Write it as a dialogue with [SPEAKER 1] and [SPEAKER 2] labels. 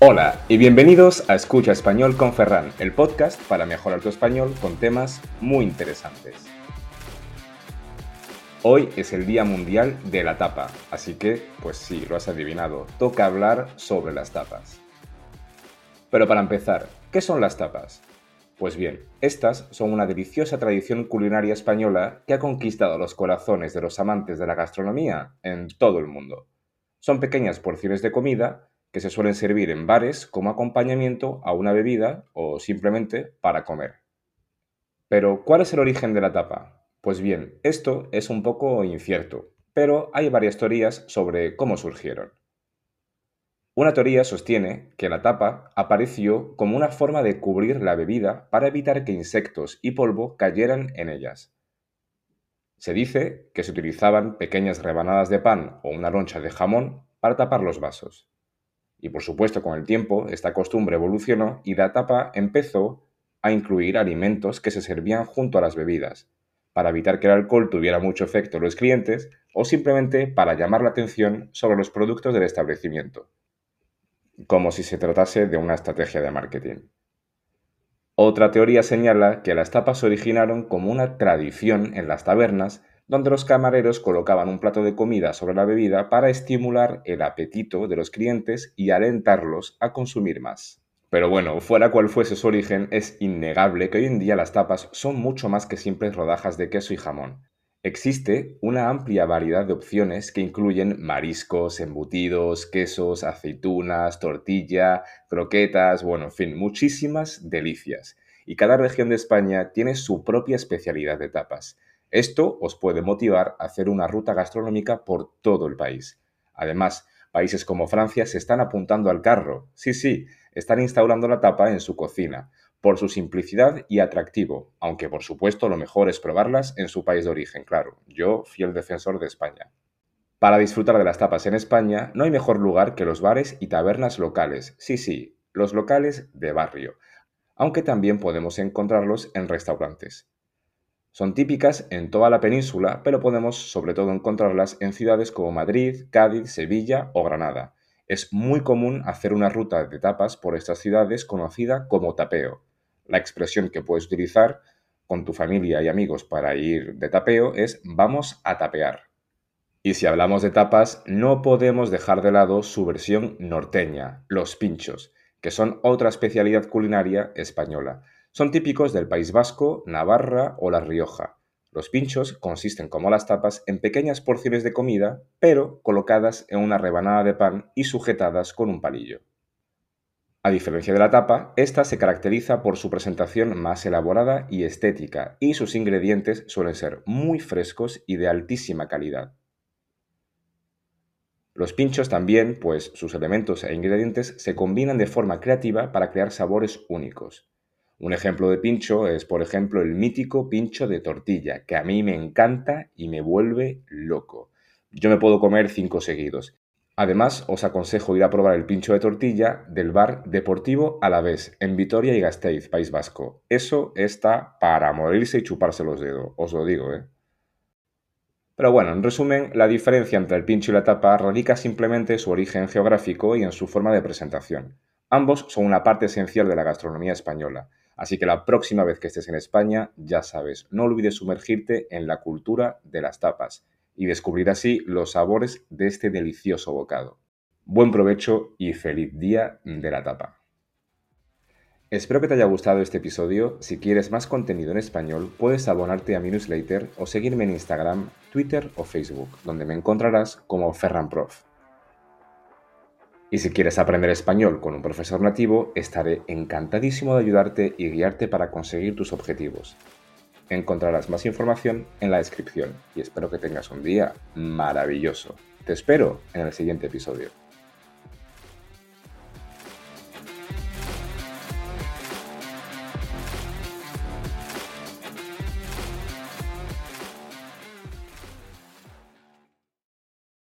[SPEAKER 1] Hola y bienvenidos a Escucha Español con Ferran, el podcast para mejorar tu español con temas muy interesantes. Hoy es el Día Mundial de la Tapa, así que, pues sí, lo has adivinado, toca hablar sobre las tapas. Pero para empezar, ¿qué son las tapas? Pues bien, estas son una deliciosa tradición culinaria española que ha conquistado los corazones de los amantes de la gastronomía en todo el mundo. Son pequeñas porciones de comida que se suelen servir en bares como acompañamiento a una bebida o simplemente para comer. Pero, ¿cuál es el origen de la tapa? Pues bien, esto es un poco incierto, pero hay varias teorías sobre cómo surgieron. Una teoría sostiene que la tapa apareció como una forma de cubrir la bebida para evitar que insectos y polvo cayeran en ellas. Se dice que se utilizaban pequeñas rebanadas de pan o una loncha de jamón para tapar los vasos. Y por supuesto, con el tiempo, esta costumbre evolucionó y la tapa empezó a incluir alimentos que se servían junto a las bebidas, para evitar que el alcohol tuviera mucho efecto en los clientes o simplemente para llamar la atención sobre los productos del establecimiento, como si se tratase de una estrategia de marketing. Otra teoría señala que las tapas se originaron como una tradición en las tabernas donde los camareros colocaban un plato de comida sobre la bebida para estimular el apetito de los clientes y alentarlos a consumir más. Pero bueno, fuera cual fuese su origen, es innegable que hoy en día las tapas son mucho más que simples rodajas de queso y jamón. Existe una amplia variedad de opciones que incluyen mariscos, embutidos, quesos, aceitunas, tortilla, croquetas, bueno, en fin, muchísimas delicias. Y cada región de España tiene su propia especialidad de tapas. Esto os puede motivar a hacer una ruta gastronómica por todo el país. Además, países como Francia se están apuntando al carro. Sí, sí, están instaurando la tapa en su cocina, por su simplicidad y atractivo, aunque por supuesto lo mejor es probarlas en su país de origen, claro, yo fiel defensor de España. Para disfrutar de las tapas en España no hay mejor lugar que los bares y tabernas locales, sí, sí, los locales de barrio, aunque también podemos encontrarlos en restaurantes. Son típicas en toda la península, pero podemos sobre todo encontrarlas en ciudades como Madrid, Cádiz, Sevilla o Granada. Es muy común hacer una ruta de tapas por estas ciudades conocida como tapeo. La expresión que puedes utilizar con tu familia y amigos para ir de tapeo es vamos a tapear. Y si hablamos de tapas, no podemos dejar de lado su versión norteña, los pinchos, que son otra especialidad culinaria española. Son típicos del País Vasco, Navarra o La Rioja. Los pinchos consisten como las tapas en pequeñas porciones de comida, pero colocadas en una rebanada de pan y sujetadas con un palillo. A diferencia de la tapa, esta se caracteriza por su presentación más elaborada y estética, y sus ingredientes suelen ser muy frescos y de altísima calidad. Los pinchos también, pues sus elementos e ingredientes se combinan de forma creativa para crear sabores únicos. Un ejemplo de pincho es, por ejemplo, el mítico pincho de tortilla, que a mí me encanta y me vuelve loco. Yo me puedo comer cinco seguidos. Además, os aconsejo ir a probar el pincho de tortilla del bar Deportivo Alavés, en Vitoria y Gasteiz, País Vasco. Eso está para morirse y chuparse los dedos, os lo digo, ¿eh? Pero bueno, en resumen, la diferencia entre el pincho y la tapa radica simplemente en su origen geográfico y en su forma de presentación. Ambos son una parte esencial de la gastronomía española, Así que la próxima vez que estés en España, ya sabes, no olvides sumergirte en la cultura de las tapas y descubrir así los sabores de este delicioso bocado. Buen provecho y feliz día de la tapa. Espero que te haya gustado este episodio. Si quieres más contenido en español, puedes abonarte a mi newsletter o seguirme en Instagram, Twitter o Facebook, donde me encontrarás como FerranProf. Y si quieres aprender español con un profesor nativo, estaré encantadísimo de ayudarte y guiarte para conseguir tus objetivos. Encontrarás más información en la descripción y espero que tengas un día maravilloso. Te espero en el siguiente episodio.